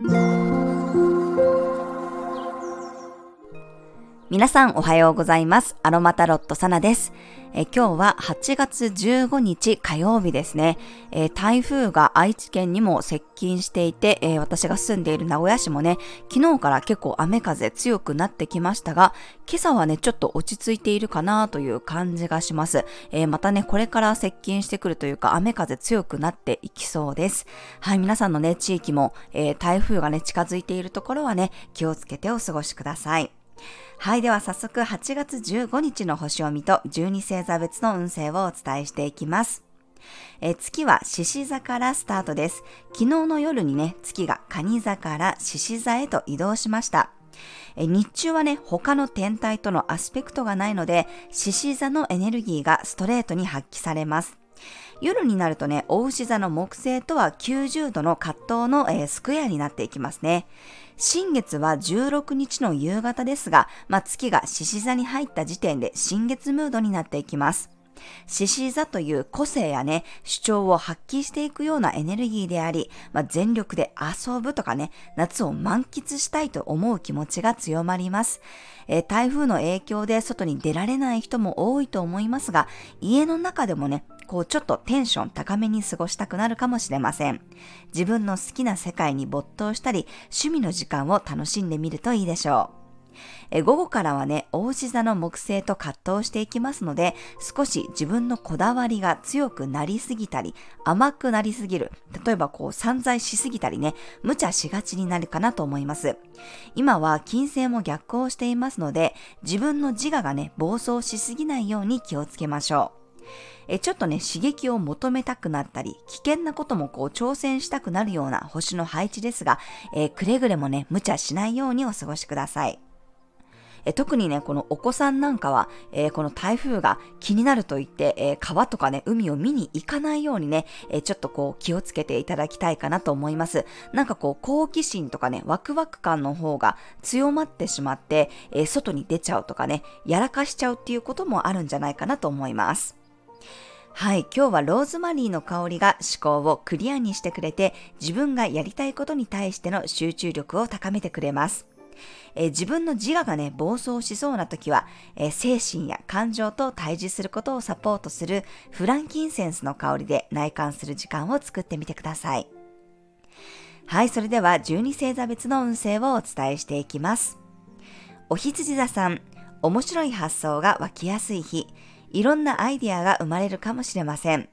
you 皆さんおはようございます。アロマタロットサナです。え今日は8月15日火曜日ですね、え台風が愛知県にも接近していて、え私が住んでいる名古屋市もね、昨日から結構雨風強くなってきましたが、今朝はね、ちょっと落ち着いているかなという感じがします。えまたね、これから接近してくるというか、雨風強くなっていきそうです。はい、皆さんのね、地域も、え台風がね、近づいているところはね、気をつけてお過ごしください。はい。では早速8月15日の星読みと12星座別の運勢をお伝えしていきます。え月は獅子座からスタートです。昨日の夜にね、月が蟹座から獅子座へと移動しました。え日中はね、他の天体とのアスペクトがないので、獅子座のエネルギーがストレートに発揮されます。夜になるとね、大牛座の木星とは90度の葛藤の、えー、スクエアになっていきますね。新月は16日の夕方ですが、まあ、月が獅子座に入った時点で新月ムードになっていきます。獅子座という個性やね、主張を発揮していくようなエネルギーであり、まあ、全力で遊ぶとかね、夏を満喫したいと思う気持ちが強まります。えー、台風の影響で外に出られない人も多いと思いますが、家の中でもね、こうちょっとテンション高めに過ごしたくなるかもしれません。自分の好きな世界に没頭したり、趣味の時間を楽しんでみるといいでしょう。え午後からはね、大志座の木星と葛藤していきますので、少し自分のこだわりが強くなりすぎたり、甘くなりすぎる。例えばこう散財しすぎたりね、無茶しがちになるかなと思います。今は金星も逆行していますので、自分の自我がね、暴走しすぎないように気をつけましょう。えちょっとね、刺激を求めたくなったり、危険なこともこう挑戦したくなるような星の配置ですが、えー、くれぐれもね、無茶しないようにお過ごしください。え特にね、このお子さんなんかは、え、この台風が気になると言って、え、川とかね、海を見に行かないようにね、え、ちょっとこう気をつけていただきたいかなと思います。なんかこう好奇心とかね、ワクワク感の方が強まってしまって、え外に出ちゃうとかね、やらかしちゃうっていうこともあるんじゃないかなと思います。はい、今日はローズマリーの香りが思考をクリアにしてくれて、自分がやりたいことに対しての集中力を高めてくれます。え自分の自我がね、暴走しそうな時は、え精神や感情と対峙することをサポートするフランキンセンスの香りで内観する時間を作ってみてください。はい、それでは12星座別の運勢をお伝えしていきます。お羊座さん、面白い発想が湧きやすい日、いろんなアイディアが生まれるかもしれません。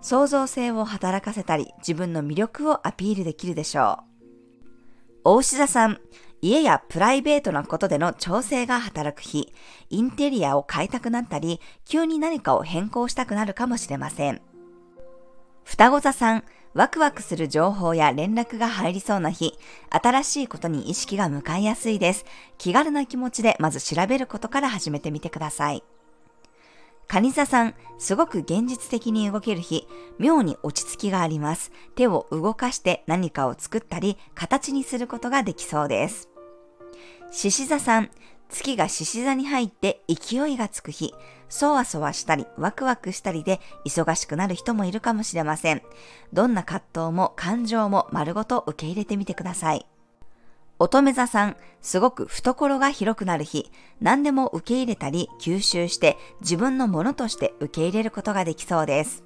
創造性を働かせたり、自分の魅力をアピールできるでしょう。大志座さん、家やプライベートなことでの調整が働く日、インテリアを買いたくなったり、急に何かを変更したくなるかもしれません。双子座さん、ワクワクする情報や連絡が入りそうな日、新しいことに意識が向かいやすいです。気軽な気持ちでまず調べることから始めてみてください。カニ座さん、すごく現実的に動ける日、妙に落ち着きがあります。手を動かして何かを作ったり、形にすることができそうです。獅子座さん、月が獅子座に入って勢いがつく日、そわそわしたり、ワクワクしたりで忙しくなる人もいるかもしれません。どんな葛藤も感情も丸ごと受け入れてみてください。乙女座さん、すごく懐が広くなる日、何でも受け入れたり吸収して自分のものとして受け入れることができそうです。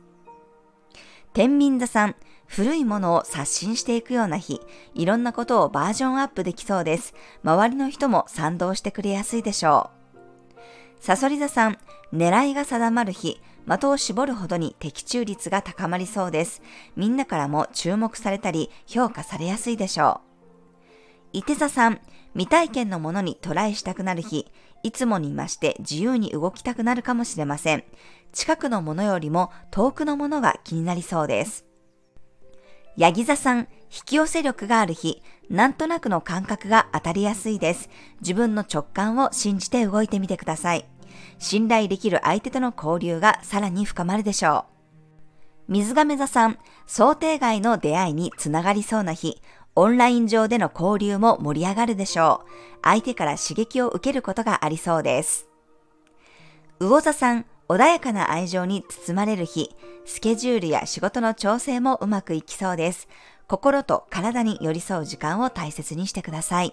天秤座さん、古いものを刷新していくような日、いろんなことをバージョンアップできそうです。周りの人も賛同してくれやすいでしょう。サソリ座さん、狙いが定まる日、的を絞るほどに的中率が高まりそうです。みんなからも注目されたり評価されやすいでしょう。伊手座さん、未体験のものにトライしたくなる日、いつもに増して自由に動きたくなるかもしれません。近くのものよりも遠くのものが気になりそうです。ヤギ座さん、引き寄せ力がある日、なんとなくの感覚が当たりやすいです。自分の直感を信じて動いてみてください。信頼できる相手との交流がさらに深まるでしょう。水亀座さん、想定外の出会いにつながりそうな日、オンライン上での交流も盛り上がるでしょう。相手から刺激を受けることがありそうです。魚座さん、穏やかな愛情に包まれる日、スケジュールや仕事の調整もうまくいきそうです。心と体に寄り添う時間を大切にしてください。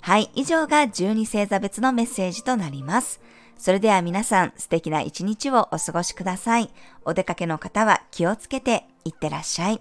はい、以上が12星座別のメッセージとなります。それでは皆さん素敵な一日をお過ごしください。お出かけの方は気をつけていってらっしゃい。